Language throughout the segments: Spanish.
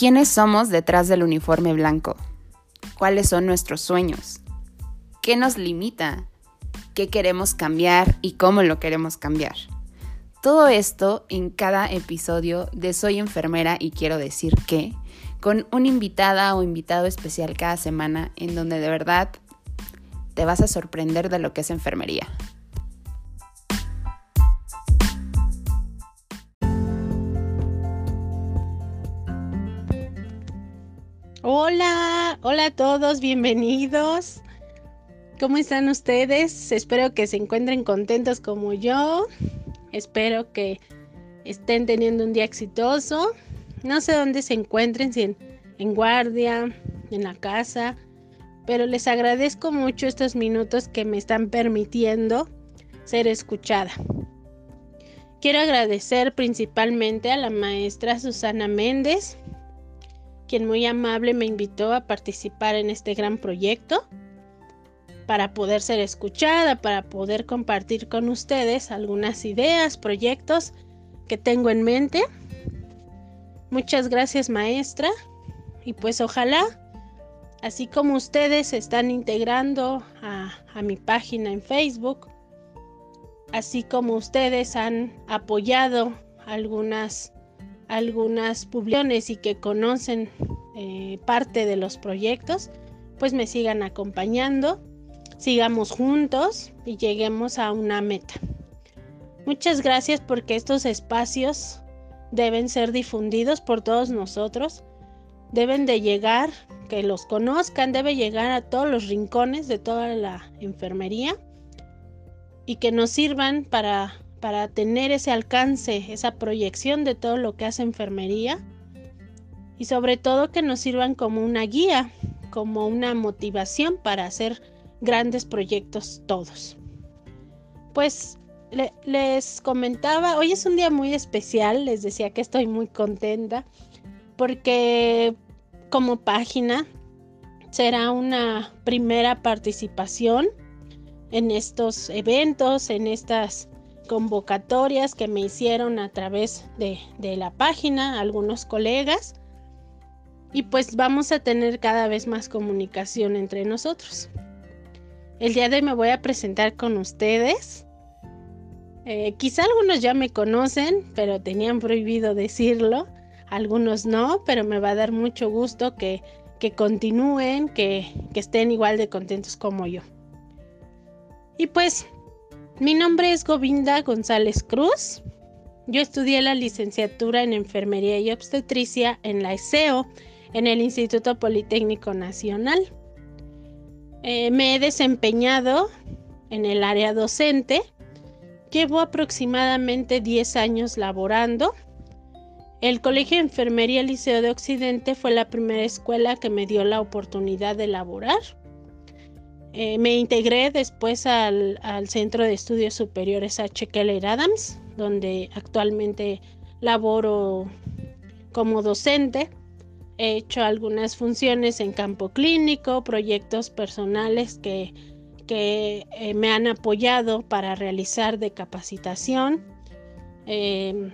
¿Quiénes somos detrás del uniforme blanco? ¿Cuáles son nuestros sueños? ¿Qué nos limita? ¿Qué queremos cambiar y cómo lo queremos cambiar? Todo esto en cada episodio de Soy enfermera y quiero decir que, con una invitada o invitado especial cada semana en donde de verdad te vas a sorprender de lo que es enfermería. Hola, a todos, bienvenidos. ¿Cómo están ustedes? Espero que se encuentren contentos como yo. Espero que estén teniendo un día exitoso. No sé dónde se encuentren, si en, en guardia, en la casa, pero les agradezco mucho estos minutos que me están permitiendo ser escuchada. Quiero agradecer principalmente a la maestra Susana Méndez, quien muy amable me invitó a participar en este gran proyecto para poder ser escuchada, para poder compartir con ustedes algunas ideas, proyectos que tengo en mente. Muchas gracias maestra y pues ojalá, así como ustedes se están integrando a, a mi página en Facebook, así como ustedes han apoyado algunas algunas publicaciones y que conocen eh, parte de los proyectos, pues me sigan acompañando, sigamos juntos y lleguemos a una meta. Muchas gracias porque estos espacios deben ser difundidos por todos nosotros, deben de llegar, que los conozcan, debe llegar a todos los rincones de toda la enfermería y que nos sirvan para para tener ese alcance, esa proyección de todo lo que hace enfermería y sobre todo que nos sirvan como una guía, como una motivación para hacer grandes proyectos todos. Pues les comentaba, hoy es un día muy especial, les decía que estoy muy contenta porque como página será una primera participación en estos eventos, en estas convocatorias que me hicieron a través de, la página, algunos colegas. Y pues vamos a tener cada vez más comunicación entre nosotros. El día de hoy me voy a presentar con ustedes. Eh, quizá algunos ya me conocen, pero tenían prohibido decirlo. Algunos no, pero me va a dar mucho gusto que, que continúen, que, que estén igual de contentos como yo. Y pues mi nombre es Govinda González Cruz. Yo estudié la licenciatura en Enfermería y Obstetricia en la ESEO, en el Instituto Politécnico Nacional. Eh, me he desempeñado en el área docente. Llevo aproximadamente 10 años laborando. El Colegio de Enfermería Liceo de Occidente fue la primera escuela que me dio la oportunidad de laborar. Eh, me integré después al, Centro de Estudios Superiores H. Keller Adams, donde actualmente laboro como docente. He hecho algunas funciones en campo clínico, proyectos personales que, eh, me han apoyado para realizar de capacitación. Eh,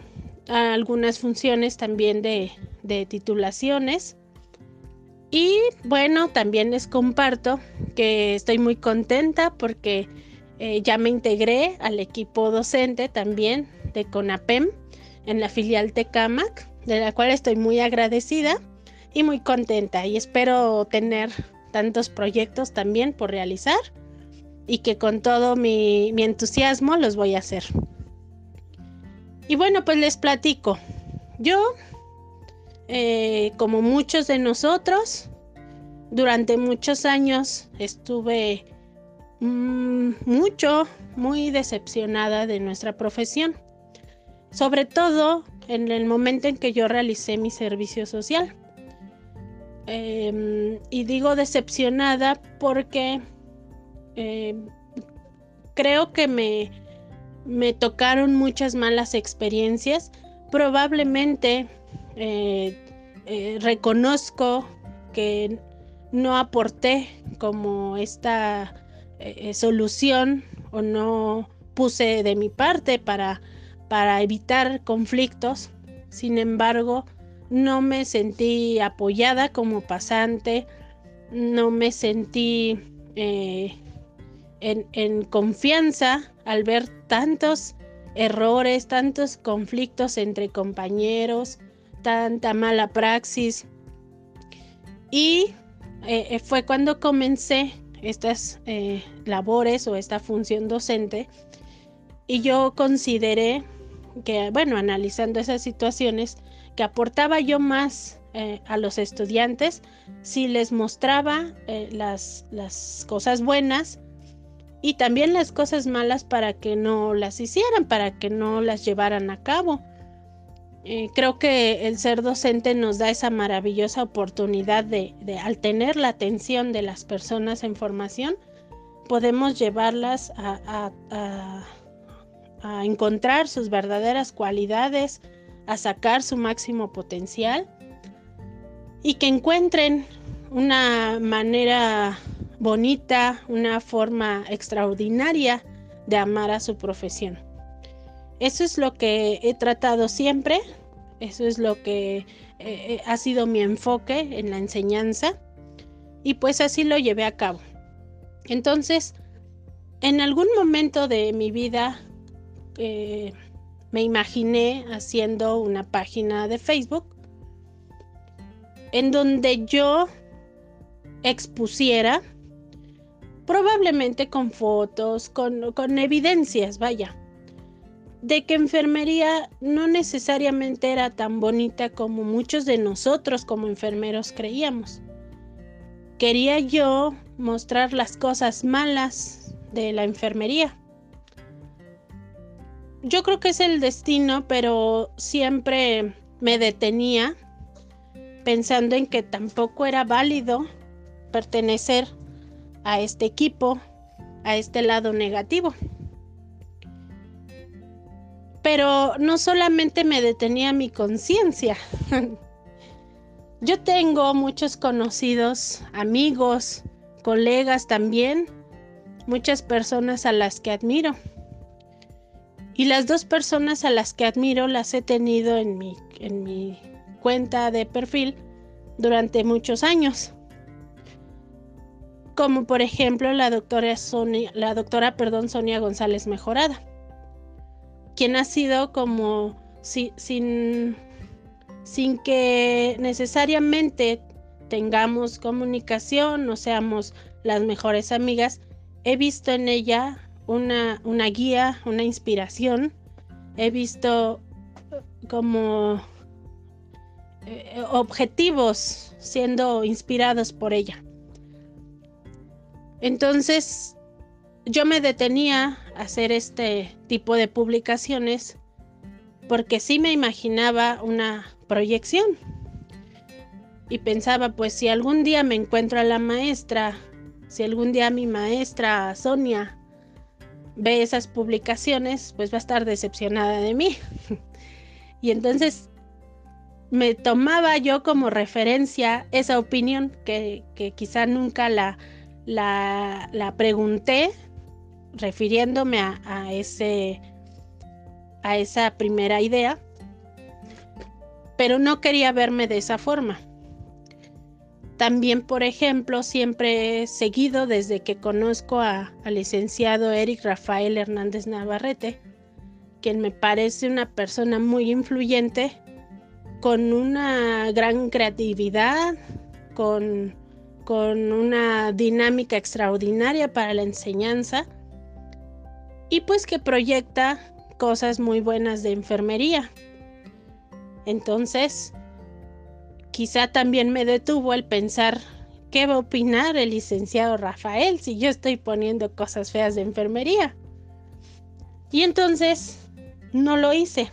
algunas funciones también de, de titulaciones y bueno, también les comparto que estoy muy contenta porque eh, ya me integré al equipo docente también de CONAPEM en la filial Tecamac, de la cual estoy muy agradecida y muy contenta y espero tener tantos proyectos también por realizar y que con todo mi, entusiasmo los voy a hacer. Y bueno, pues les platico. Yo eh, como muchos de nosotros, durante muchos años estuve mm, mucho, muy decepcionada de nuestra profesión. Sobre todo en el momento en que yo realicé mi servicio social. Em, y digo decepcionada porque em, creo que me, me tocaron muchas malas experiencias. Probablemente eh, eh, reconozco que no aporté como esta eh, solución o no puse de mi parte para, para evitar conflictos. Sin embargo, no me sentí apoyada como pasante, no me sentí en, confianza al ver tantos errores, tantos conflictos entre compañeros, tanta mala praxis. Y eh, eh, fue cuando comencé estas labores o esta función docente y yo consideré que, bueno, analizando esas situaciones, que aportaba yo más eh, a los estudiantes si les mostraba eh, las, las cosas buenas y también las cosas malas para que no las hicieran, para que no las llevaran a cabo. Eh, creo que el ser docente nos da esa maravillosa oportunidad de, al tener la atención de las personas en formación, podemos llevarlas a, a encontrar sus verdaderas cualidades, a sacar su máximo potencial y que encuentren una manera bonita, una forma extraordinaria de amar a su profesión. Eso es lo que he tratado siempre, eso es lo que eh, eh, ha sido mi enfoque en la enseñanza y pues así lo llevé a cabo. Entonces, en algún momento de mi vida eh, me imaginé haciendo una página de Facebook en donde yo expusiera, probablemente con fotos, con, con evidencias, vaya, de que enfermería no necesariamente era tan bonita como muchos de nosotros como enfermeros creíamos. Quería yo mostrar las cosas malas de la enfermería yo creo que es el destino, pero siempre me detenía pensando en que tampoco era válido pertenecer a este equipo, a este lado negativo. Pero no solamente me detenía mi conciencia. Yo tengo muchos conocidos, amigos, colegas también, muchas personas a las que admiro y las dos personas a las que admiro las he tenido en mi, en mi cuenta de perfil durante muchos años. Como por ejemplo la doctora Sonia, la perdón, Sonia González Mejorada, quien ha sido como sin, sin que necesariamente tengamos comunicación o seamos las mejores amigas, he visto en ella una, una guía, una inspiración. He visto como eh, objetivos siendo inspirados por ella. Entonces, yo me detenía a hacer este tipo de publicaciones porque sí me imaginaba una proyección. Y pensaba, pues si algún día me encuentro a la maestra, si algún día mi maestra Sonia ve esas publicaciones, pues va a estar decepcionada de mí. y entonces me tomaba yo como referencia esa opinión que, quizá nunca la, la, pregunté refiriéndome a, ese, a esa primera idea, pero no quería verme de esa forma. También, por ejemplo, siempre he seguido desde que conozco al licenciado Eric Rafael Hernández Navarrete, quien me parece una persona muy influyente, con una gran creatividad, con, con una dinámica extraordinaria para la enseñanza y pues que proyecta cosas muy buenas de enfermería. Entonces, quizá también me detuvo el pensar qué va a opinar el licenciado Rafael si yo estoy poniendo cosas feas de enfermería. Y entonces no lo hice.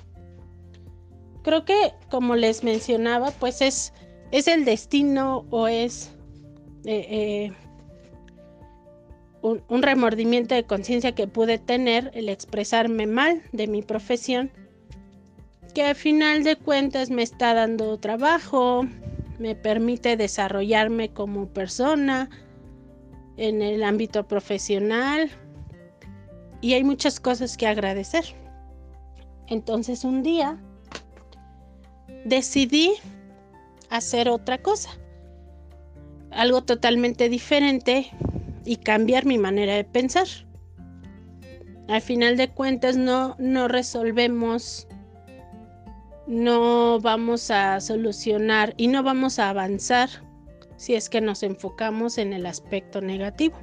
Creo que, como les mencionaba, pues es, es el destino o es eh, eh, un, remordimiento de conciencia que pude tener el expresarme mal de mi profesión que al final de cuentas me está dando trabajo, me permite desarrollarme como persona en el ámbito profesional y hay muchas cosas que agradecer. Entonces un día decidí hacer otra cosa, algo totalmente diferente y cambiar mi manera de pensar. Al final de cuentas no, no resolvemos, no vamos a solucionar y no vamos a avanzar si es que nos enfocamos en el aspecto negativo.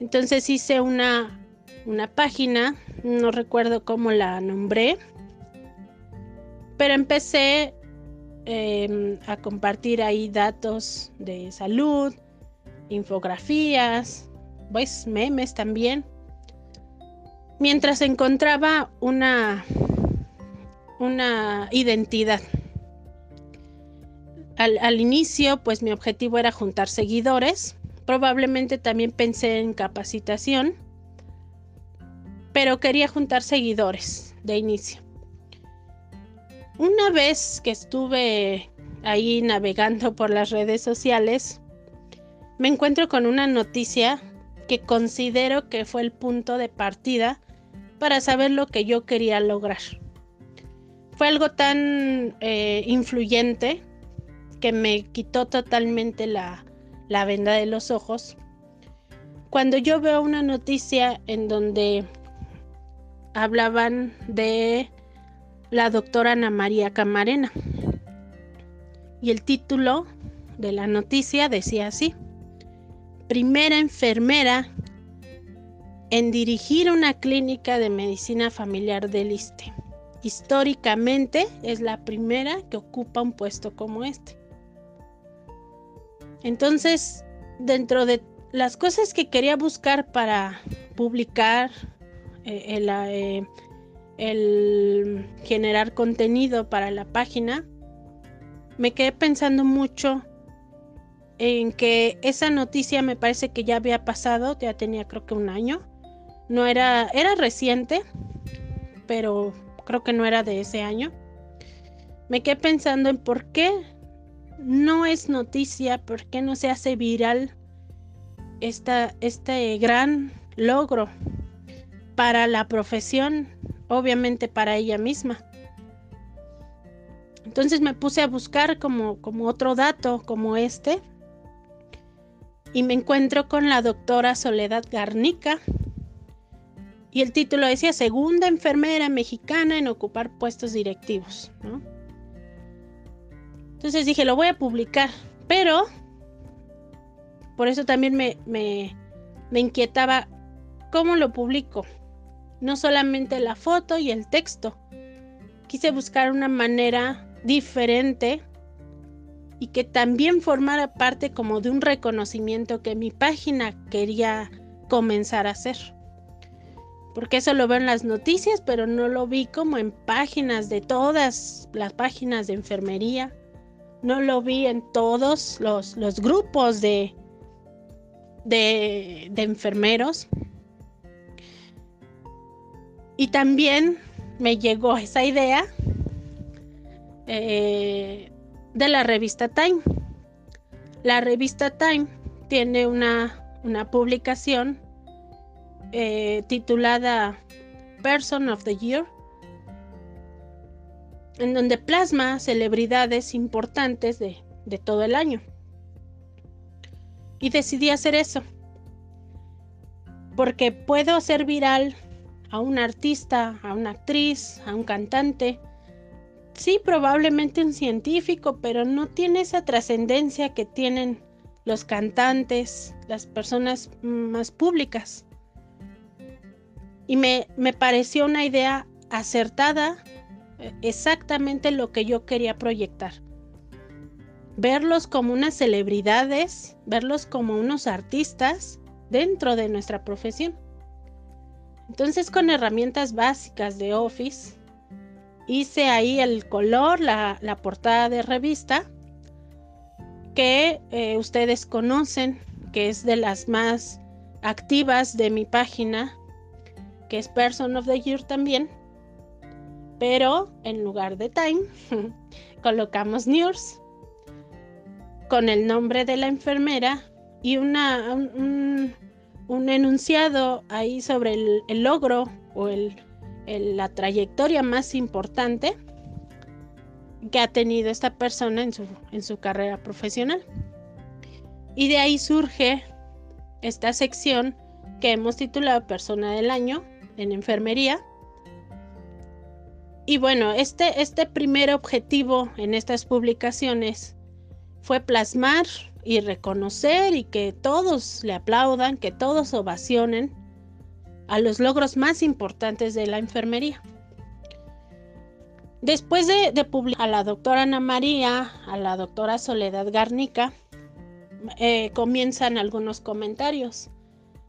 Entonces hice una, una página, no recuerdo cómo la nombré, pero empecé em, a compartir ahí datos de salud, infografías, pues memes también. Mientras encontraba una, una identidad. Al, al, inicio, pues mi objetivo era juntar seguidores. Probablemente también pensé en capacitación, pero quería juntar seguidores de inicio. Una vez que estuve ahí navegando por las redes sociales, me encuentro con una noticia que considero que fue el punto de partida para saber lo que yo quería lograr. Fue algo tan eh, influyente que me quitó totalmente la, la venda de los ojos. Cuando yo veo una noticia en donde hablaban de la doctora Ana María Camarena. Y el título de la noticia decía así, primera enfermera en dirigir una clínica de medicina familiar del ISTE. Históricamente es la primera que ocupa un puesto como este. Entonces, dentro de las cosas que quería buscar para publicar eh, eh, el generar contenido para la página, me quedé pensando mucho en que esa noticia me parece que ya había pasado, ya tenía creo que un año. No era, era reciente, pero creo que no era de ese año. Me quedé pensando en por qué no es noticia, por qué no se hace viral esta, este gran logro para la profesión obviamente para ella misma. Entonces me puse a buscar como, como otro dato como este y me encuentro con la doctora Soledad Garnica y el título decía segunda enfermera mexicana en ocupar puestos directivos. Entonces dije, lo voy a publicar, pero por eso también me, me, me inquietaba cómo lo publico no solamente la foto y el texto. Quise buscar una manera diferente y que también formara parte como de un reconocimiento que mi página quería comenzar a hacer. Porque eso lo veo en las noticias, pero no lo vi como en páginas de todas las páginas de enfermería. No lo vi en todos los, los grupos de, de, de enfermeros. Y también me llegó esa idea eh, de la revista Time. La revista Time tiene una, publicación eh, titulada Person of the Year, en donde plasma celebridades importantes de, de todo el año. Y decidí hacer eso, porque puedo hacer viral a un artista, a una actriz, a un cantante. Sí, probablemente un científico, pero no tiene esa trascendencia que tienen los cantantes, las personas más públicas. Y me, me pareció una idea acertada, exactamente lo que yo quería proyectar. Verlos como unas celebridades, verlos como unos artistas dentro de nuestra profesión. Entonces con herramientas básicas de Office hice ahí el color, la, portada de revista que eh, ustedes conocen, que es de las más activas de mi página, que es Person of the Year también. Pero en lugar de Time, colocamos News con el nombre de la enfermera y una, un enunciado ahí sobre el, logro o el, la trayectoria más importante que ha tenido esta persona en su, en su carrera profesional. Y de ahí surge esta sección que hemos titulado Persona del Año en Enfermería. Y bueno, este, este primer objetivo en estas publicaciones fue plasmar y reconocer y que todos le aplaudan, que todos ovacionen a los logros más importantes de la enfermería. Después de, publicar a la doctora Ana María, a la doctora Soledad Garnica, eh, comienzan algunos comentarios.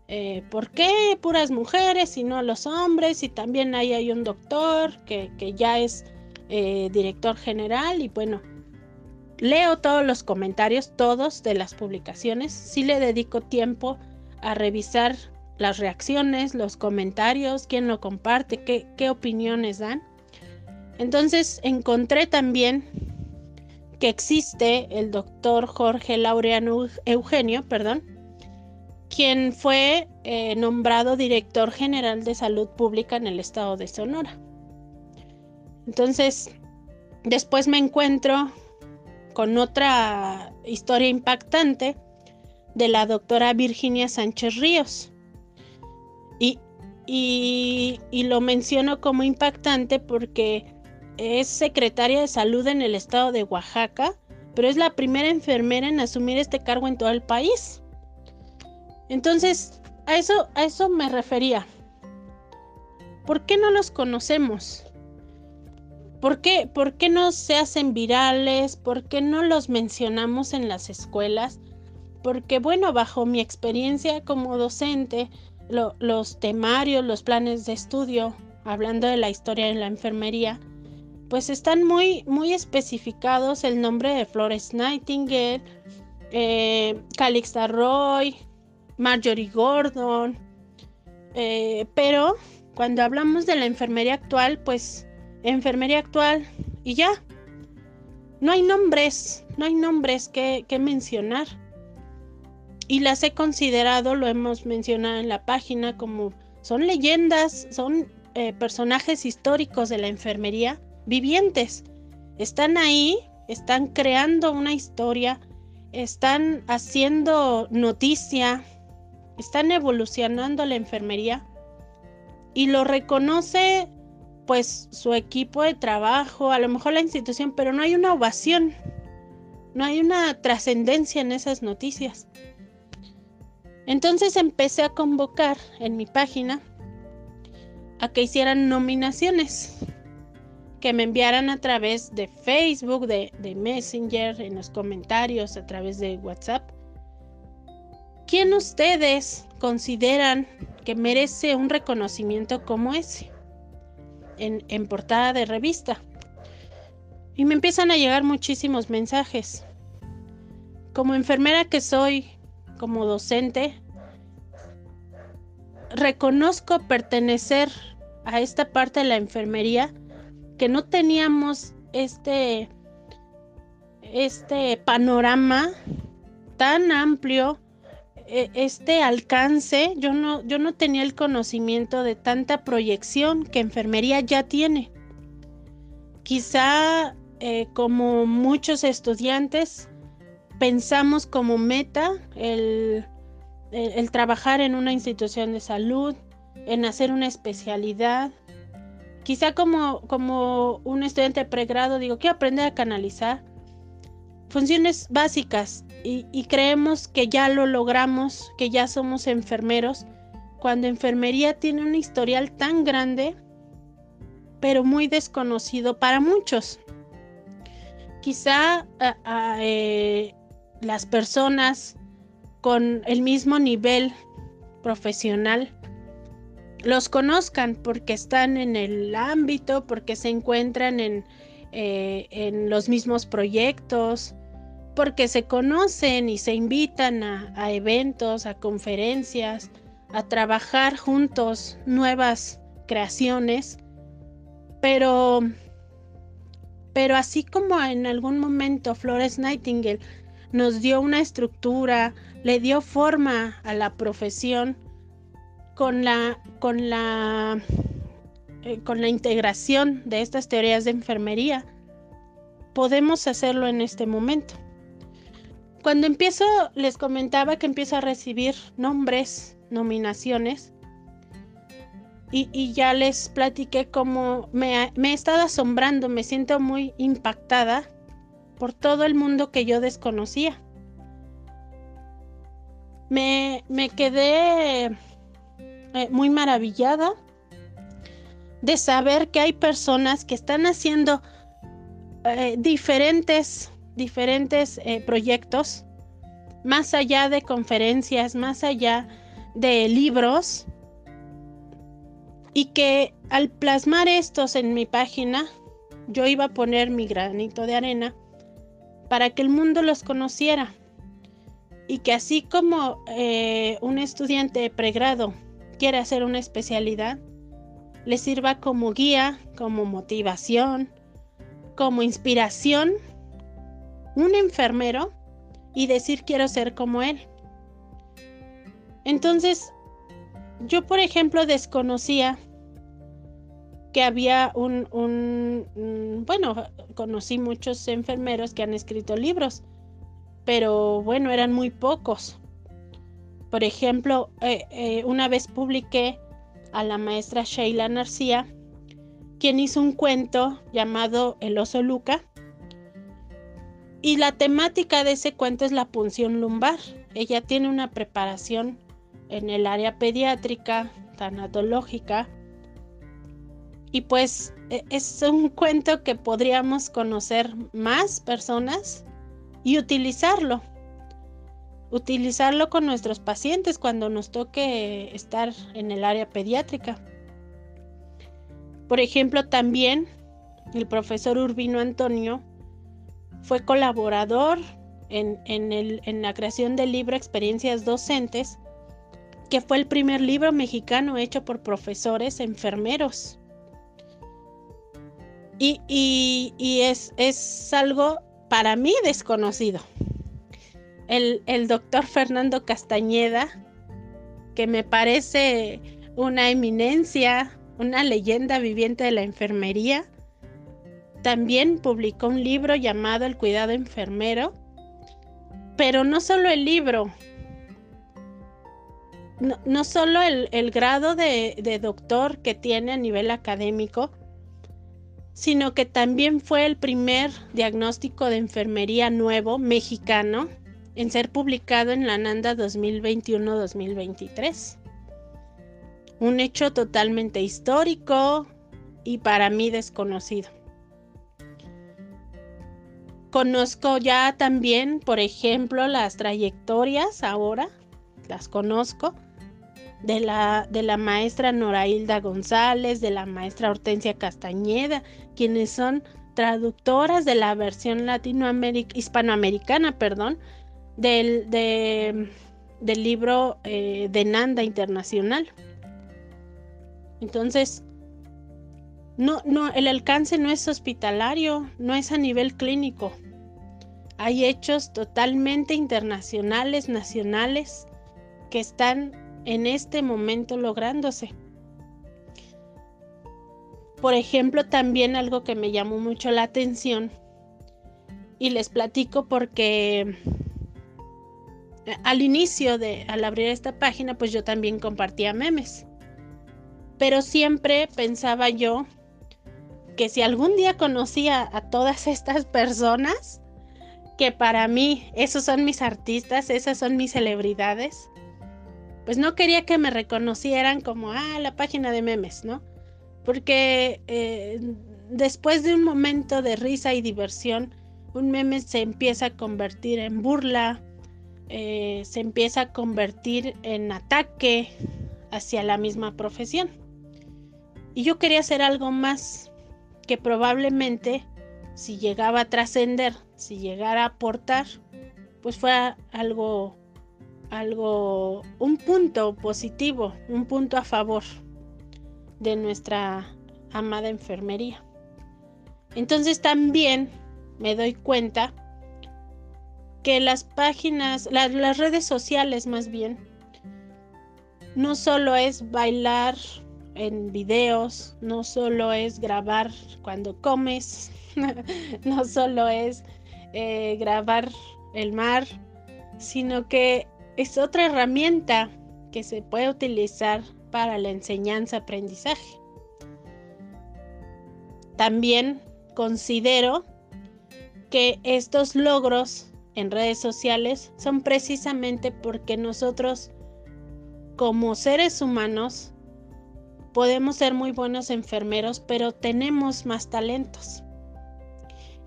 Eh, ¿Por qué puras mujeres y no los hombres? Y también ahí hay un doctor que, ya es eh, director general y bueno, leo todos los comentarios, todos de las publicaciones. Sí le dedico tiempo a revisar las reacciones, los comentarios, quién lo comparte, qué, qué opiniones dan. Entonces encontré también que existe el doctor Jorge Laureano Eugenio, perdón, quien fue eh, nombrado director general de salud pública en el estado de Sonora. Entonces, después me encuentro con otra historia impactante de la doctora Virginia Sánchez Ríos. Y, lo menciono como impactante porque es secretaria de salud en el estado de Oaxaca, pero es la primera enfermera en asumir este cargo en todo el país. Entonces, a eso, a eso me refería. ¿Por qué no los conocemos? ¿Por qué, ¿Por qué no se hacen virales? ¿Por qué no los mencionamos en las escuelas? Porque bueno, bajo mi experiencia como docente, los temarios, los planes de estudio, hablando de la historia de la enfermería, pues están muy, muy especificados el nombre de Flores Nightingale, eh, Calixta Roy, Marjorie Gordon, eh, pero cuando hablamos de la enfermería actual, pues enfermería actual y ya. No hay nombres, no hay nombres que, mencionar. Y las he considerado, lo hemos mencionado en la página, como son leyendas, son eh, personajes históricos de la enfermería vivientes. Están ahí, están creando una historia, están haciendo noticia, están evolucionando la enfermería y lo reconoce pues su equipo de trabajo, a lo mejor la institución, pero no hay una ovación, no hay una trascendencia en esas noticias. Entonces empecé a convocar en mi página a que hicieran nominaciones que me enviaran a través de Facebook, de, Messenger, en los comentarios, a través de WhatsApp. ¿Quién ustedes consideran que merece un reconocimiento como ese? En, portada de revista. Y me empiezan a llegar muchísimos mensajes. Como enfermera que soy, como docente, reconozco pertenecer a esta parte de la enfermería que no teníamos este, este panorama tan amplio, e, este alcance, yo no, yo no tenía el conocimiento de tanta proyección que enfermería ya tiene. Quizá eh, como muchos estudiantes pensamos como meta el, el trabajar en una institución de salud, en hacer una especialidad, Quizá como, como un estudiante pregrado digo, quiero aprender a canalizar funciones básicas y, y creemos que ya lo logramos, que ya somos enfermeros, cuando enfermería tiene un historial tan grande, pero muy desconocido para muchos. Quizá eh, las personas con el mismo nivel profesional los conozcan porque están en el ámbito, porque se encuentran en, eh, en los mismos proyectos, porque se conocen y se invitan a, a, eventos, a conferencias, a trabajar juntos nuevas creaciones, pero, pero así como en algún momento Flores Nightingale nos dio una estructura, le dio forma a la profesión, con la, con la, eh, con la integración de estas teorías de enfermería, podemos hacerlo en este momento. Cuando empiezo, les comentaba que empiezo a recibir nombres, nominaciones, y, ya les platiqué cómo me, me he estado asombrando, me siento muy impactada por todo el mundo que yo desconocía. Me, quedé eh, muy maravillada de saber que hay personas que están haciendo eh, diferentes, diferentes eh, proyectos, más allá de conferencias, más allá de libros, y que al plasmar estos en mi página, yo iba a poner mi granito de arena para que el mundo los conociera y que así como eh, un estudiante de pregrado quiere hacer una especialidad, le sirva como guía, como motivación, como inspiración, un enfermero y decir quiero ser como él. Entonces, yo, por ejemplo, desconocía que había un, un, bueno, conocí muchos enfermeros que han escrito libros, pero bueno, eran muy pocos. Por ejemplo, eh, eh, una vez publiqué a la maestra Sheila Narcía, quien hizo un cuento llamado El oso Luca. Y la temática de ese cuento es la punción lumbar. Ella tiene una preparación en el área pediátrica, tanatológica. Y pues e, es un cuento que podríamos conocer más personas y utilizarlo. Utilizarlo con nuestros pacientes cuando nos toque estar en el área pediátrica. Por ejemplo, también el profesor Urbino Antonio fue colaborador en, en la creación del libro Experiencias Docentes que fue el primer libro mexicano hecho por profesores enfermeros. Y, es, algo para mí desconocido. El doctor Fernando Castañeda, que me parece una eminencia, una leyenda viviente de la enfermería, también publicó un libro llamado El cuidado enfermero, pero no solo el libro, no, solo el, grado de, doctor que tiene a nivel académico, sino que también fue el primer diagnóstico de enfermería nuevo mexicano en ser publicado en la NANDA 2021-2023. Un hecho totalmente histórico y para mí desconocido. Conozco ya también, por ejemplo, las trayectorias ahora, las conozco, de la, de la maestra Norailda González, de la maestra Hortensia Castañeda, quienes son traductoras de la versión latinoameric hispanoamericana, perdón, del, del libro eh, de Nanda Internacional. Entonces, no, no, el alcance no es hospitalario, no es a nivel clínico. Hay hechos totalmente internacionales, nacionales, que están en este momento lográndose. Por ejemplo, también algo que me llamó mucho la atención y les platico porque eh, al inicio de al abrir esta página pues yo también compartía memes. Pero siempre pensaba yo que si algún día conocía a todas estas personas, que para mí esos son mis artistas, esas son mis celebridades, pues no quería que me reconocieran como, ah, la página de memes, ¿no? Porque eh, después de un momento de risa y diversión, un meme se empieza a convertir en burla, eh, se empieza a convertir en ataque hacia la misma profesión. Y yo quería hacer algo más que probablemente si llegaba a trascender, si llegara a aportar, pues fuera algo algo, un punto positivo, un punto a favor de nuestra amada enfermería. Entonces también me doy cuenta que las páginas, las redes sociales más bien, no solo es bailar en videos, no solo es grabar cuando comes, no solo es eh, grabar el mar, sino que es otra herramienta que se puede utilizar para la enseñanza-aprendizaje. También considero que estos logros en redes sociales son precisamente porque nosotros como seres humanos podemos ser muy buenos enfermeros, pero tenemos más talentos.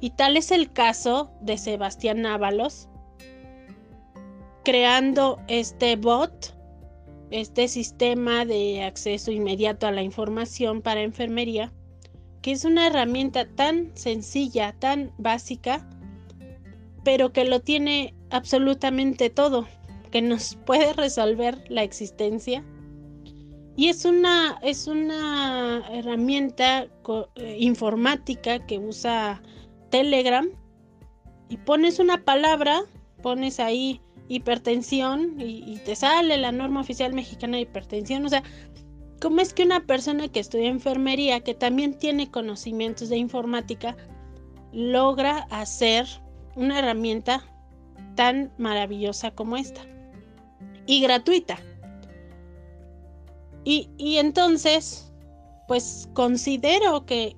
Y tal es el caso de Sebastián Ábalos, creando este bot, este sistema de acceso inmediato a la información para enfermería, que es una herramienta tan sencilla, tan básica, pero que lo tiene absolutamente todo, que nos puede resolver la existencia. Y es una, es una herramienta eh, informática que usa Telegram y pones una palabra, pones ahí hipertensión y, te sale la norma oficial mexicana de hipertensión. O sea, ¿cómo es que una persona que estudia enfermería, que también tiene conocimientos de informática, logra hacer una herramienta tan maravillosa como esta? Y gratuita. Y, y entonces, pues considero que,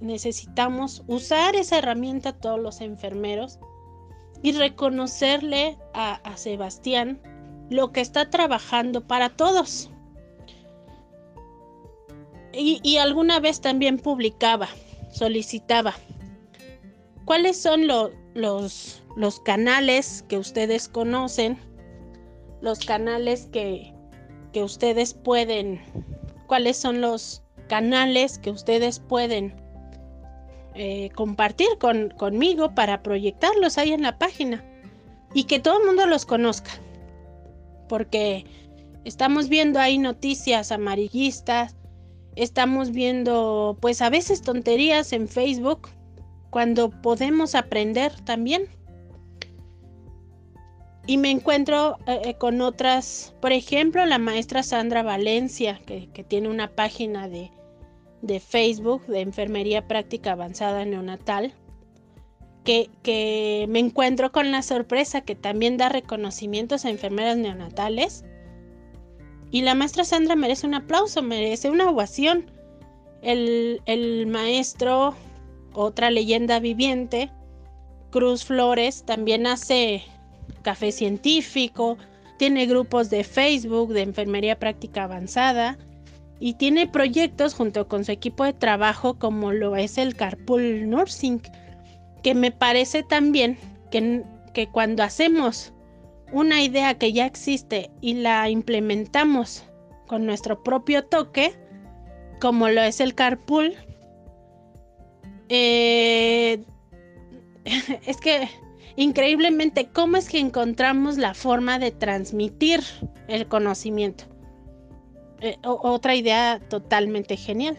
necesitamos usar esa herramienta todos los enfermeros y reconocerle a, Sebastián lo que está trabajando para todos. Y, alguna vez también publicaba, solicitaba, ¿cuáles son los, los canales que ustedes conocen? Los canales que, que ustedes pueden, cuáles son los canales que ustedes pueden eh, compartir con, conmigo para proyectarlos ahí en la página y que todo el mundo los conozca. Porque estamos viendo ahí noticias amarillistas, estamos viendo pues a veces tonterías en Facebook cuando podemos aprender también. Y me encuentro eh, eh, con otras, por ejemplo, la maestra Sandra Valencia, que, que tiene una página de, de Facebook de Enfermería Práctica Avanzada Neonatal, que, que, me encuentro con la sorpresa que también da reconocimientos a enfermeras neonatales. Y la maestra Sandra merece un aplauso, merece una ovación. El, el maestro, otra leyenda viviente, Cruz Flores, también hace café científico, tiene grupos de Facebook de enfermería práctica avanzada y tiene proyectos junto con su equipo de trabajo como lo es el Carpool Nursing, que me parece también que, que cuando hacemos una idea que ya existe y la implementamos con nuestro propio toque, como lo es el carpool, eh, es que increíblemente, ¿cómo es que encontramos la forma de transmitir el conocimiento? Eh, otra idea totalmente genial.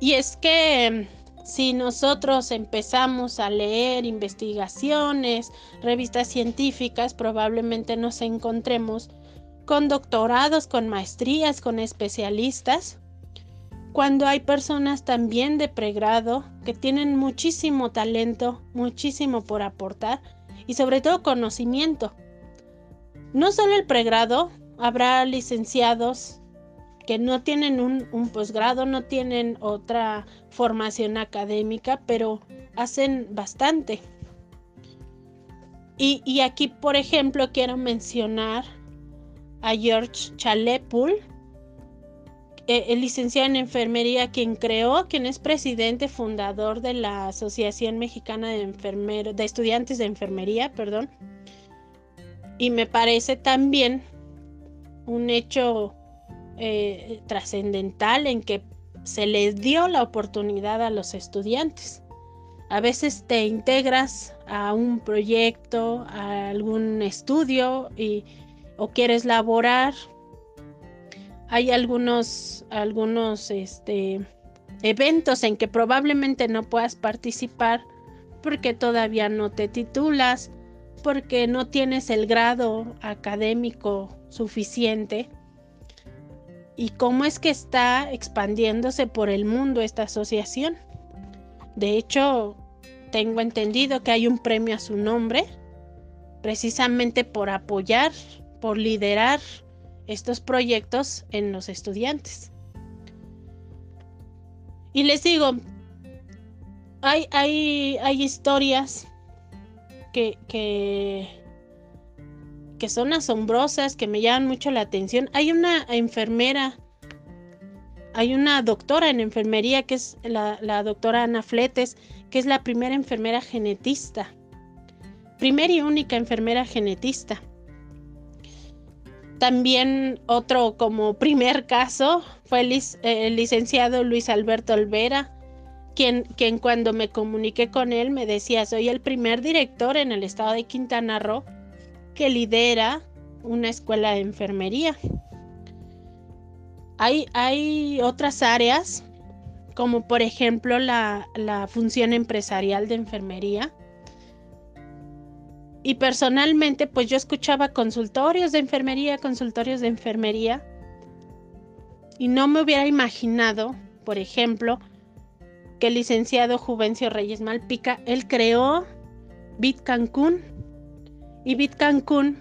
Y es que mm, si nosotros empezamos a leer investigaciones, revistas científicas, probablemente nos encontremos con doctorados, con maestrías, con especialistas, cuando hay personas también de pregrado que tienen muchísimo talento, muchísimo por aportar y sobre todo conocimiento. No solo el pregrado, habrá licenciados que no tienen un, posgrado, no tienen otra formación académica, pero hacen bastante. Y, aquí, por ejemplo, quiero mencionar a George Chalepul, eh, el licenciado en enfermería, quien creó, quien es presidente fundador de la Asociación Mexicana de Enfermeros, de Estudiantes de Enfermería, perdón. Y me parece también un hecho eh, trascendental en que se les dio la oportunidad a los estudiantes. A veces te integras a un proyecto, a algún estudio y, o quieres laborar. Hay algunos, algunos este, eventos en que probablemente no puedas participar porque todavía no te titulas, porque no tienes el grado académico suficiente. y cómo es que está expandiéndose por el mundo esta asociación. De hecho, tengo entendido que hay un premio a su nombre, precisamente por apoyar, por liderar estos proyectos en los estudiantes. Y les digo, hay, hay, hay historias que, que, que son asombrosas, que me llaman mucho la atención. Hay una enfermera, hay una doctora en enfermería que es la, la doctora Ana Fletes, que es la primera enfermera genetista, primera y única enfermera genetista. También otro como primer caso fue el, el licenciado Luis Alberto Olvera, quien, cuando me comuniqué con él me decía, soy el primer director en el estado de Quintana Roo que lidera una escuela de enfermería. Hay, hay otras áreas, como por ejemplo la, la función empresarial de enfermería. Y personalmente, pues yo escuchaba consultorios de enfermería, consultorios de enfermería. Y no me hubiera imaginado, por ejemplo, que el licenciado Juvencio Reyes Malpica, él creó Bit Cancún, y Bit Cancún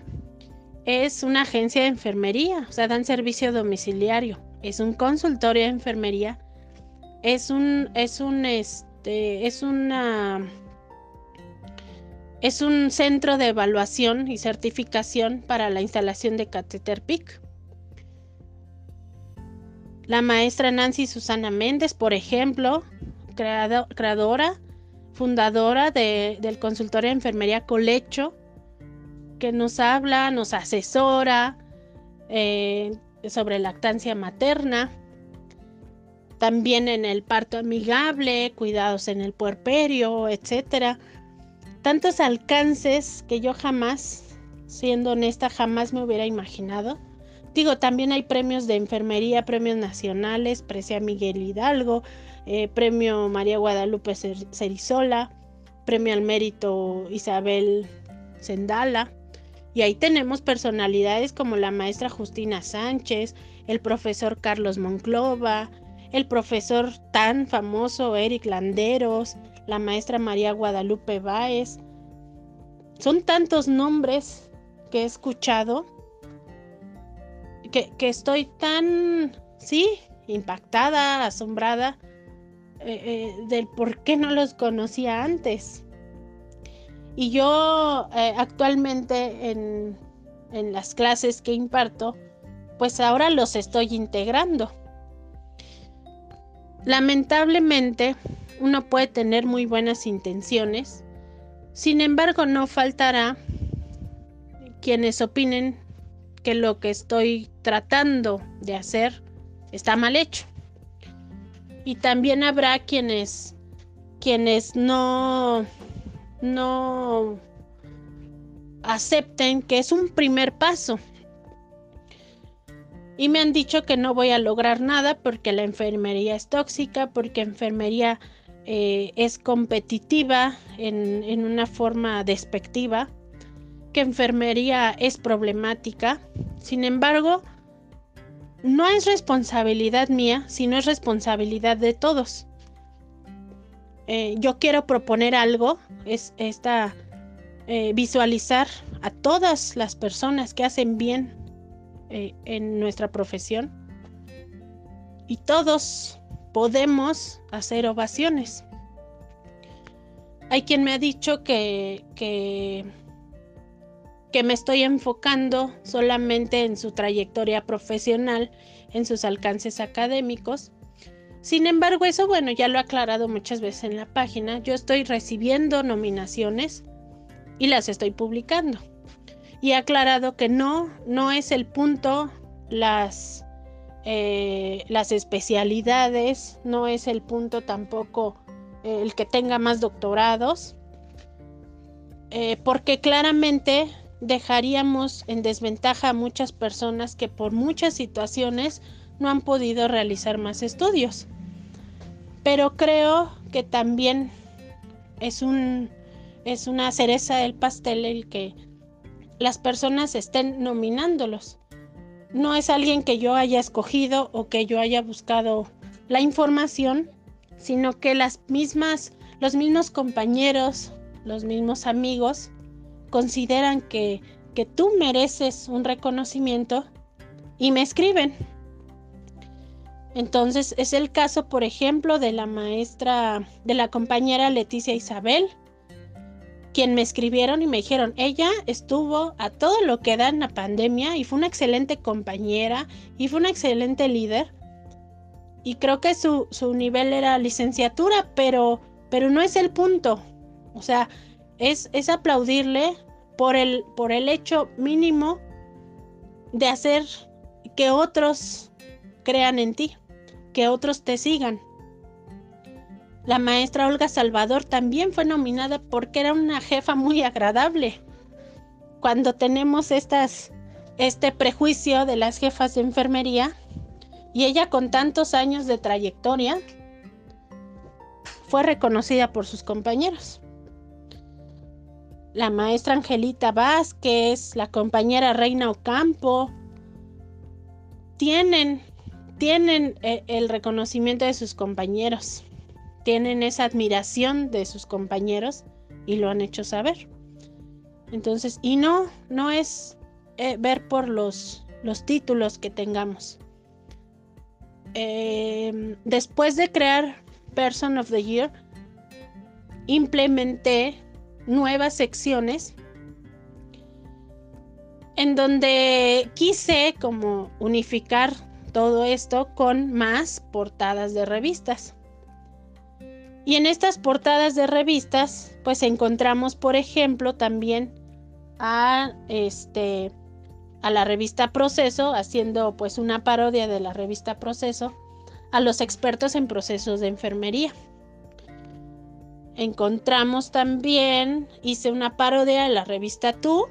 es una agencia de enfermería, o sea, dan servicio domiciliario. Es un consultorio de enfermería. Es un, es un, este, es una, es un centro de evaluación y certificación para la instalación de catéter PIC. La maestra Nancy Susana Méndez, por ejemplo, creadora, fundadora del consultorio de enfermería Colecho, que nos habla, nos asesora eh, sobre lactancia materna, también en el parto amigable, cuidados en el puerperio, etcétera. Tantos alcances que yo jamás, siendo honesta, jamás me hubiera imaginado. Digo, también hay premios de enfermería, premios nacionales, Precia Miguel Hidalgo, eh, premio María Guadalupe Cerizola, premio al mérito Isabel Sendala. Y ahí tenemos personalidades como la maestra Justina Sánchez, el profesor Carlos Monclova, el profesor tan famoso Eric Landeros, la maestra María Guadalupe Báez. Son tantos nombres que he escuchado que, estoy tan, sí, impactada, asombrada eh, eh, del por qué no los conocía antes. Y yo eh, actualmente en, en las clases que imparto, pues ahora los estoy integrando. Lamentablemente, uno puede tener muy buenas intenciones, sin embargo no faltará quienes opinen que lo que estoy tratando de hacer está mal hecho. Y también habrá quienes quienes no no acepten que es un primer paso. Y me han dicho que no voy a lograr nada porque la enfermería es tóxica, porque enfermería eh, es competitiva en, en una forma despectiva, que enfermería es problemática. Sin embargo, no es responsabilidad mía, sino es responsabilidad de todos. Eh, yo quiero proponer algo, es esta eh, visualizar a todas las personas que hacen bien eh, en nuestra profesión y todos podemos hacer ovaciones. Hay quien me ha dicho que, que, que me estoy enfocando solamente en su trayectoria profesional, en sus alcances académicos, sin embargo, eso, bueno, ya lo he aclarado muchas veces en la página. Yo estoy recibiendo nominaciones y las estoy publicando. Y he aclarado que no, no es el punto las, eh, las especialidades, no es el punto tampoco eh, el que tenga más doctorados, eh, porque claramente dejaríamos en desventaja a muchas personas que por muchas situaciones no han podido realizar más estudios. Pero creo que también es un es una cereza del pastel el que las personas estén nominándolos. no es alguien que yo haya escogido o que yo haya buscado la información, sino que las mismas, los mismos compañeros, los mismos amigos consideran que, que tú mereces un reconocimiento y me escriben. Entonces es el caso, por ejemplo, de la maestra, de la compañera Leticia Isabel, quien me escribieron y me dijeron, ella estuvo a todo lo que da en la pandemia y fue una excelente compañera y fue una excelente líder. Y creo que su, su nivel era licenciatura, pero, pero no es el punto. O sea, es, es aplaudirle por el, por el hecho mínimo de hacer que otros crean en ti, que otros te sigan. La maestra Olga Salvador también fue nominada porque era una jefa muy agradable. Cuando tenemos estas, este prejuicio de las jefas de enfermería, y ella con tantos años de trayectoria, fue reconocida por sus compañeros. La maestra Angelita Vázquez, la compañera Reina Ocampo, tienen, tienen eh, el reconocimiento de sus compañeros tienen esa admiración de sus compañeros y lo han hecho saber. Entonces, y no, no es eh, ver por los, los títulos que tengamos. Em, después de crear Person of the Year, implementé nuevas secciones en donde quise como unificar todo esto con más portadas de revistas. Y en estas portadas de revistas, pues encontramos, por ejemplo, también a este a la revista Proceso, haciendo pues una parodia de la revista Proceso, a los expertos en procesos de enfermería. Encontramos también, hice una parodia de la revista Tú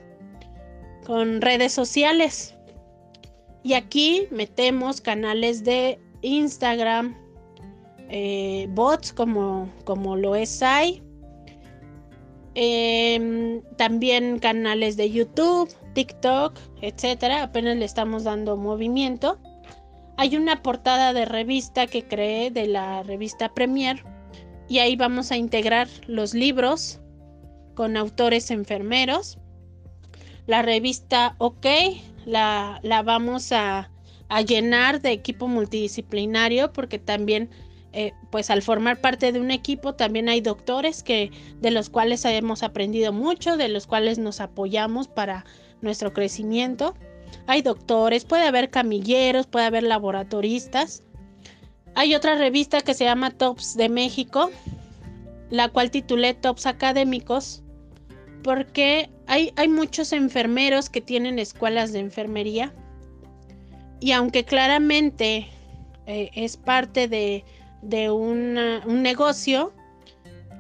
con redes sociales. Y aquí metemos canales de Instagram, eh, bots como, como lo es hay em, también canales de YouTube, TikTok, etcétera. Apenas le estamos dando movimiento. Hay una portada de revista que creé de la revista Premier y ahí vamos a integrar los libros con autores enfermeros. La revista OK la, la vamos a, a llenar de equipo multidisciplinario porque también eh, pues al formar parte de un equipo también hay doctores que de los cuales hemos aprendido mucho, de los cuales nos apoyamos para nuestro crecimiento. Hay doctores, puede haber camilleros, puede haber laboratoristas. Hay otra revista que se llama Tops de México, la cual titulé Tops Académicos, porque hay, hay muchos enfermeros que tienen escuelas de enfermería. Y aunque claramente eh, es parte de de un negocio,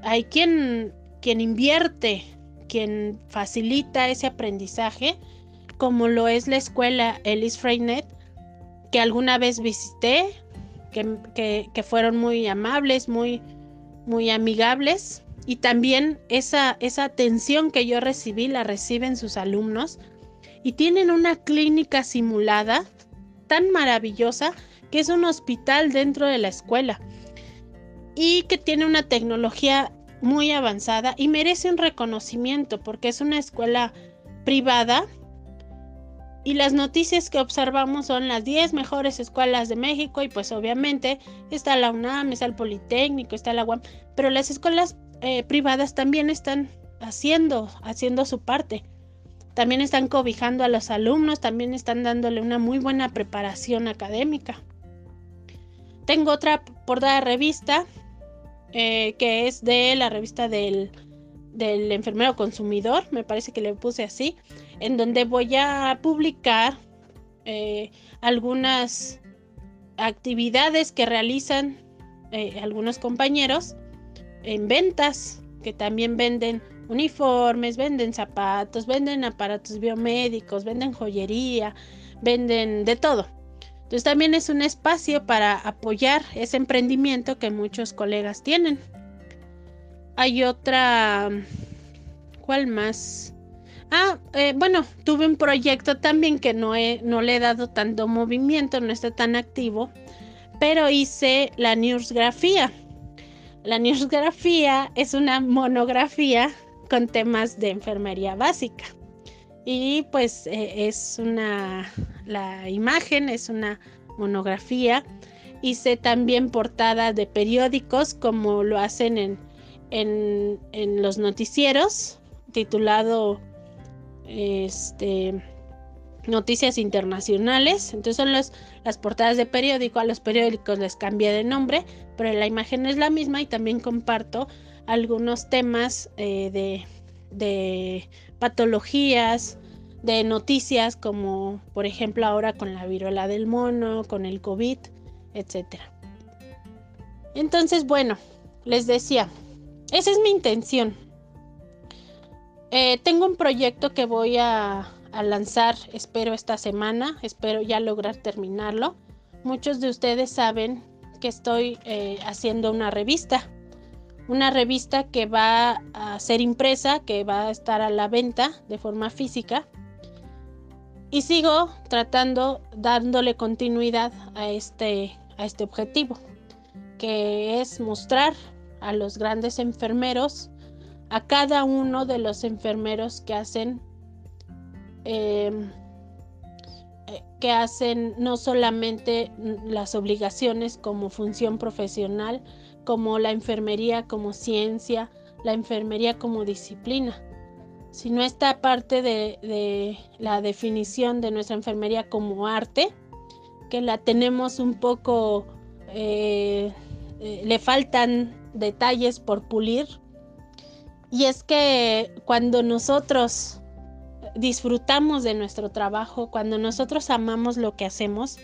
hay quien, quien invierte, quien facilita ese aprendizaje, como lo es la escuela Ellis Freinet, que alguna vez visité, que, fueron muy amables, muy, muy amigables. Y también esa, esa atención que yo recibí la reciben sus alumnos. Y tienen una clínica simulada tan maravillosa que es un hospital dentro de la escuela y que tiene una tecnología muy avanzada y merece un reconocimiento porque es una escuela privada y las noticias que observamos son las 10 mejores escuelas de México y pues obviamente está la UNAM, está el Politécnico, está la UAM, pero las escuelas eh, privadas también están haciendo, haciendo su parte. También están cobijando a los alumnos, también están dándole una muy buena preparación académica. Tengo otra portada revista eh, que es de la revista del, enfermero consumidor, me parece que le puse así, en donde voy a publicar eh, algunas actividades que realizan eh, algunos compañeros en ventas, que también venden uniformes, venden zapatos, venden aparatos biomédicos, venden joyería, venden de todo. Entonces también es un espacio para apoyar ese emprendimiento que muchos colegas tienen. Hay otra, ¿cuál más? Ah, eh, bueno, tuve un proyecto también que no, he, no le he dado tanto movimiento, no está tan activo, pero hice la newsgrafía. La newsgrafía es una monografía con temas de enfermería básica. Y pues eh, es una, la imagen es una monografía. Hice también portadas de periódicos como lo hacen en, en, en los noticieros, titulado este, noticias internacionales. Entonces son las portadas de periódico. A los periódicos les cambié de nombre, pero la imagen es la misma y también comparto algunos temas eh, de, de patologías, de noticias como por ejemplo ahora con la viruela del mono, con el COVID, etc. Entonces, bueno, les decía, esa es mi intención, eh, tengo un proyecto que voy a, lanzar, espero esta semana, espero ya lograr terminarlo. Muchos de ustedes saben que estoy eh, haciendo una revista, una revista que va a ser impresa, que va a estar a la venta de forma física. Y sigo tratando, dándole continuidad a este, a este objetivo, que es mostrar a los grandes enfermeros a cada uno de los enfermeros que hacen em, eh, que hacen no solamente las obligaciones como función profesional, como la enfermería como ciencia, la enfermería como disciplina, sino esta parte de, la definición de nuestra enfermería como arte, que la tenemos un poco, eh, eh, le faltan detalles por pulir, y es que cuando nosotros disfrutamos de nuestro trabajo, cuando nosotros amamos lo que hacemos,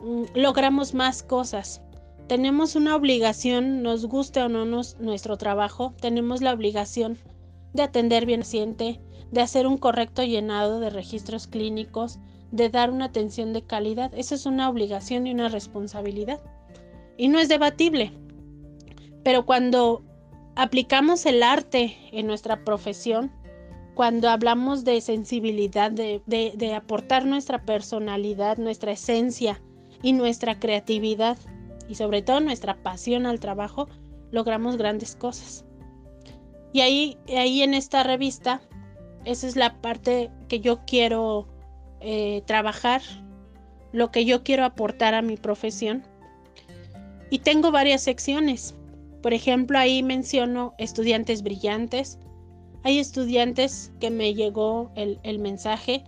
mm, logramos más cosas. Tenemos una obligación, nos guste o no nuestro trabajo, tenemos la obligación de atender bien paciente, de hacer un correcto llenado de registros clínicos, de dar una atención de calidad. Esa es una obligación y una responsabilidad. Y no es debatible. Pero cuando aplicamos el arte en nuestra profesión, cuando hablamos de sensibilidad, de, aportar nuestra personalidad, nuestra esencia y nuestra creatividad y sobre todo nuestra pasión al trabajo, logramos grandes cosas. Y ahí, ahí en esta revista, esa es la parte que yo quiero eh, trabajar, lo que yo quiero aportar a mi profesión. Y tengo varias secciones. Por ejemplo, ahí menciono estudiantes brillantes. Hay estudiantes que me llegó el, mensaje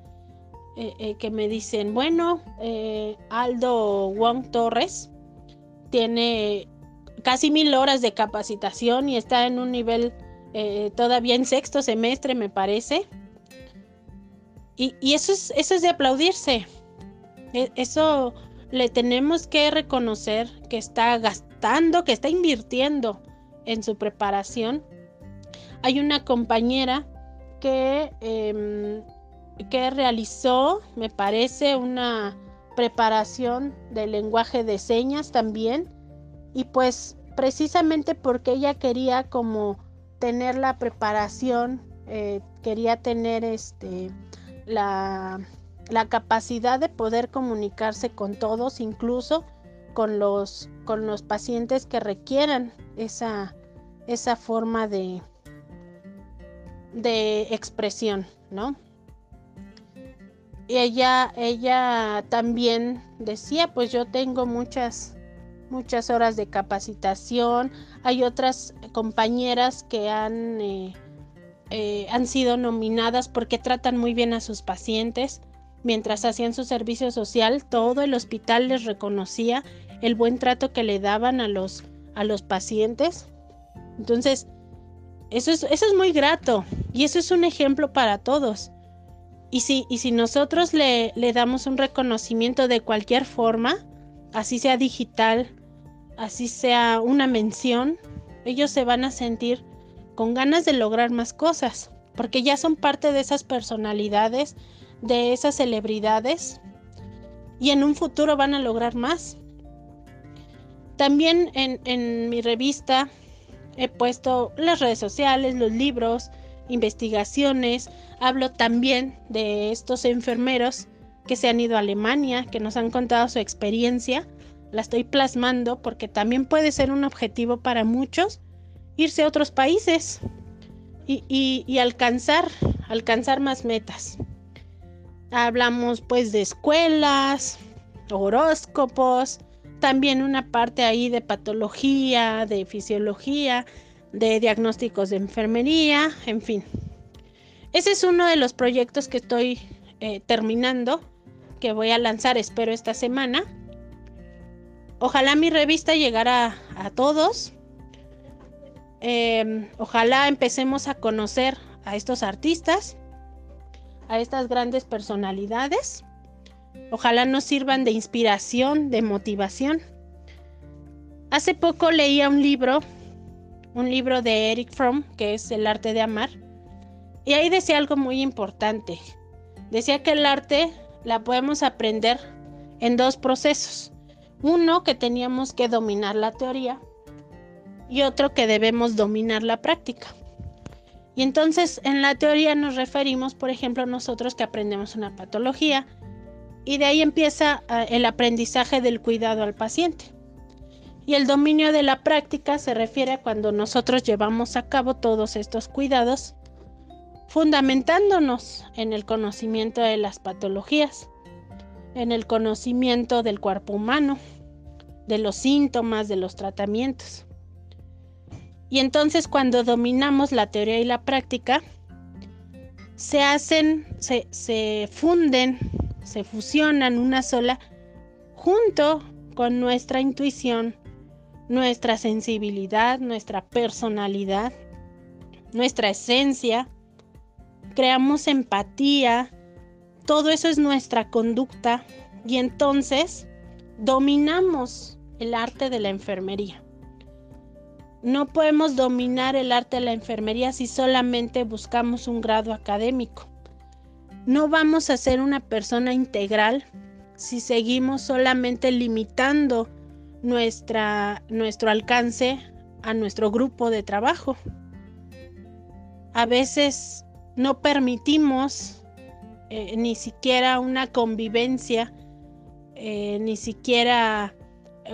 eh, eh, que me dicen, bueno, eh, Aldo Wong Torres tiene casi mil horas de capacitación y está en un nivel todavía en sexto semestre, me parece. Y, y, eso, es, eso es de aplaudirse. E, eso le tenemos que reconocer que está que está invirtiendo en su preparación. Hay una compañera que, em, que realizó, me parece, una preparación de lenguaje de señas también. Y pues precisamente porque ella quería como tener la preparación, eh, quería tener este la la capacidad de poder comunicarse con todos, incluso con los, con los pacientes que requieran esa, esa forma de, de expresión, ¿no? Y ella, ella también decía, pues yo tengo muchas, muchas horas de capacitación. Hay otras compañeras que han, eh, eh, han sido nominadas porque tratan muy bien a sus pacientes. Mientras hacían su servicio social, todo el hospital les reconocía el buen trato que le daban a los, a los pacientes. Entonces, eso es, eso es muy grato y eso es un ejemplo para todos. Y si, y si nosotros le, le damos un reconocimiento de cualquier forma, así sea digital, así sea una mención, ellos se van a sentir con ganas de lograr más cosas, porque ya son parte de esas personalidades de esas celebridades y en un futuro van a lograr más. También en, mi revista he puesto las redes sociales, los libros, investigaciones, hablo también de estos enfermeros que se han ido a Alemania, que nos han contado su experiencia. La estoy plasmando porque también puede ser un objetivo para muchos irse a otros países y, alcanzar, alcanzar más metas. Hablamos pues de escuelas, horóscopos, también una parte ahí de patología, de fisiología, de diagnósticos de enfermería, en fin. Ese es uno de los proyectos que estoy eh, terminando, que voy a lanzar, espero, esta semana. Ojalá mi revista llegara a todos. Em, ojalá empecemos a conocer a estos artistas, a estas grandes personalidades. Ojalá nos sirvan de inspiración, de motivación. Hace poco leía un libro, un libro de Eric Fromm, que es El arte de amar, y ahí decía algo muy importante. Decía que el arte la podemos aprender en dos procesos. Uno, que teníamos que dominar la teoría y otro que debemos dominar la práctica. Y entonces en la teoría nos referimos, por ejemplo, nosotros que aprendemos una patología y de ahí empieza ah, el aprendizaje del cuidado al paciente. Y el dominio de la práctica se refiere a cuando nosotros llevamos a cabo todos estos cuidados, fundamentándonos en el conocimiento de las patologías, en el conocimiento del cuerpo humano, de los síntomas, de los tratamientos. Y entonces cuando dominamos la teoría y la práctica, se hacen, se, funden, se fusionan una sola junto con nuestra intuición, nuestra sensibilidad, nuestra personalidad, nuestra esencia, creamos empatía, todo eso es nuestra conducta y entonces dominamos el arte de la enfermería. No podemos dominar el arte de la enfermería si solamente buscamos un grado académico. No vamos a ser una persona integral si seguimos solamente limitando nuestra, nuestro alcance a nuestro grupo de trabajo. A veces no permitimos eh, ni siquiera una convivencia, eh, ni siquiera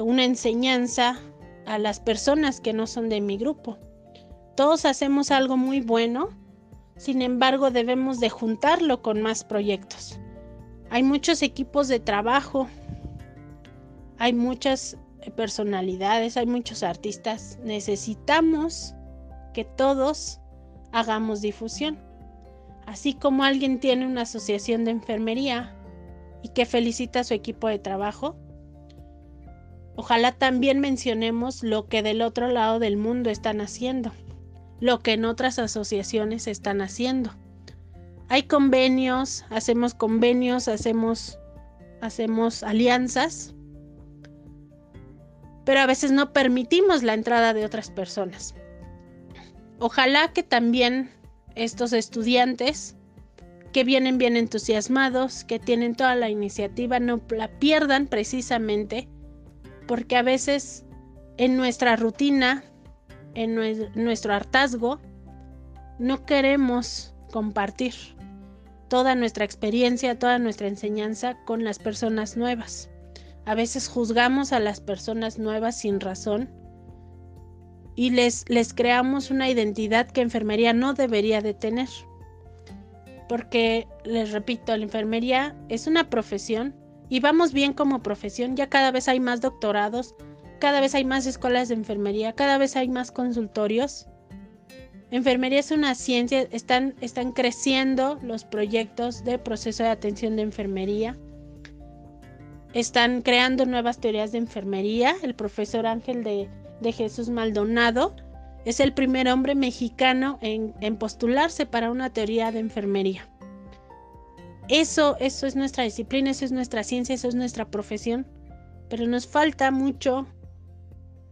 una enseñanza a las personas que no son de mi grupo. Todos hacemos algo muy bueno, sin embargo debemos de juntarlo con más proyectos. Hay muchos equipos de trabajo, hay muchas personalidades, hay muchos artistas. Necesitamos que todos hagamos difusión. Así como alguien tiene una asociación de enfermería y que felicita a su equipo de trabajo, Ojalá también mencionemos lo que del otro lado del mundo están haciendo, lo que en otras asociaciones están haciendo. Hay convenios, hacemos convenios, hacemos, hacemos alianzas, pero a veces no permitimos la entrada de otras personas. Ojalá que también estos estudiantes que vienen bien entusiasmados, que tienen toda la iniciativa, no la pierdan precisamente porque a veces en nuestra rutina, en nuestro hartazgo, no queremos compartir toda nuestra experiencia, toda nuestra enseñanza con las personas nuevas. A veces juzgamos a las personas nuevas sin razón y les, les creamos una identidad que enfermería no debería de tener. Porque, les repito, la enfermería es una profesión y vamos bien como profesión, ya cada vez hay más doctorados, cada vez hay más escuelas de enfermería, cada vez hay más consultorios. Enfermería es una ciencia, están, están creciendo los proyectos de proceso de atención de enfermería. Están creando nuevas teorías de enfermería. El profesor Ángel de, Jesús Maldonado es el primer hombre mexicano en, en postularse para una teoría de enfermería. Eso, eso es nuestra disciplina, eso es nuestra ciencia, eso es nuestra profesión. Pero nos falta mucho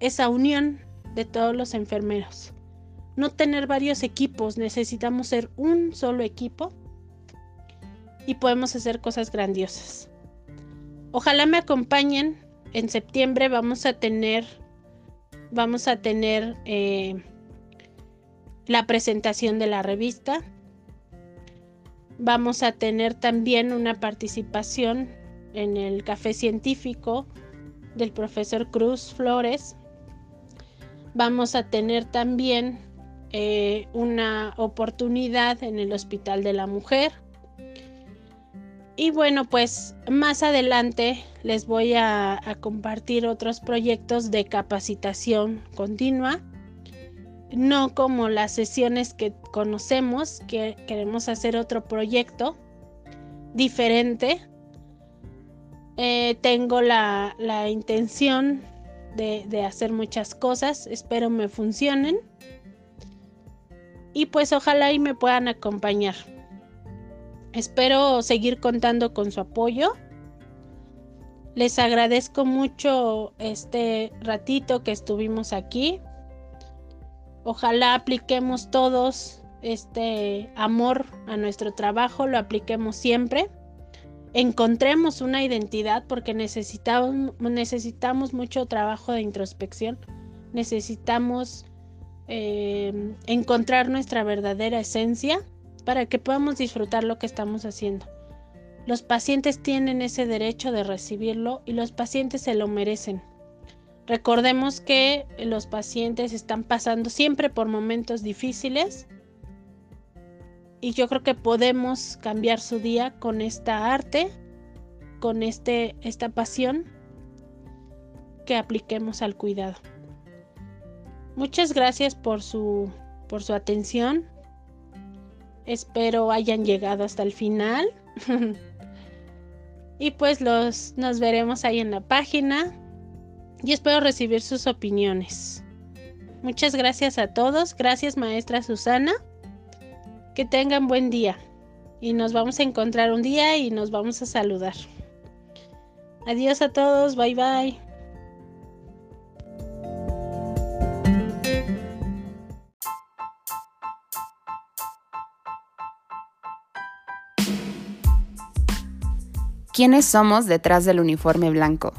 esa unión de todos los enfermeros. No tener varios equipos, necesitamos ser un solo equipo y podemos hacer cosas grandiosas. Ojalá me acompañen. En septiembre vamos a tener, vamos a tener eh, la presentación de la revista. Vamos a tener también una participación en el café científico del profesor Cruz Flores. Vamos a tener también eh, una oportunidad en el Hospital de la Mujer. Y bueno, pues más adelante les voy a, compartir otros proyectos de capacitación continua. No como las sesiones que conocemos, que queremos hacer otro proyecto diferente. Eh, tengo la, intención de hacer muchas cosas, espero me funcionen y pues ojalá y me puedan acompañar. Espero seguir contando con su apoyo. Les agradezco mucho este ratito que estuvimos aquí. Ojalá apliquemos todos este amor a nuestro trabajo, lo apliquemos siempre. Encontremos una identidad porque necesitamos, necesitamos mucho trabajo de introspección. Necesitamos Em, encontrar nuestra verdadera esencia para que podamos disfrutar lo que estamos haciendo. Los pacientes tienen ese derecho de recibirlo y los pacientes se lo merecen. Recordemos que los pacientes están pasando siempre por momentos difíciles y yo creo que podemos cambiar su día con esta arte, con este, esta pasión que apliquemos al cuidado. Muchas gracias por su, por su atención. Espero hayan llegado hasta el final. y pues los, nos veremos ahí en la página. Y espero recibir sus opiniones. Muchas gracias a todos. Gracias maestra Susana. Que tengan buen día. Y nos vamos a encontrar un día y nos vamos a saludar. Adiós a todos. Bye bye. ¿Quiénes somos detrás del uniforme blanco?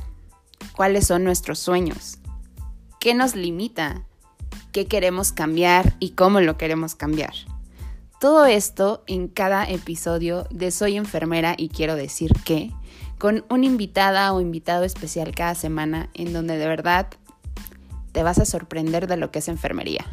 ¿Cuáles son nuestros sueños? ¿Qué nos limita? ¿Qué queremos cambiar y cómo lo queremos cambiar? Todo esto en cada episodio de Soy enfermera y quiero decir que, con una invitada o invitado especial cada semana en donde de verdad te vas a sorprender de lo que es enfermería.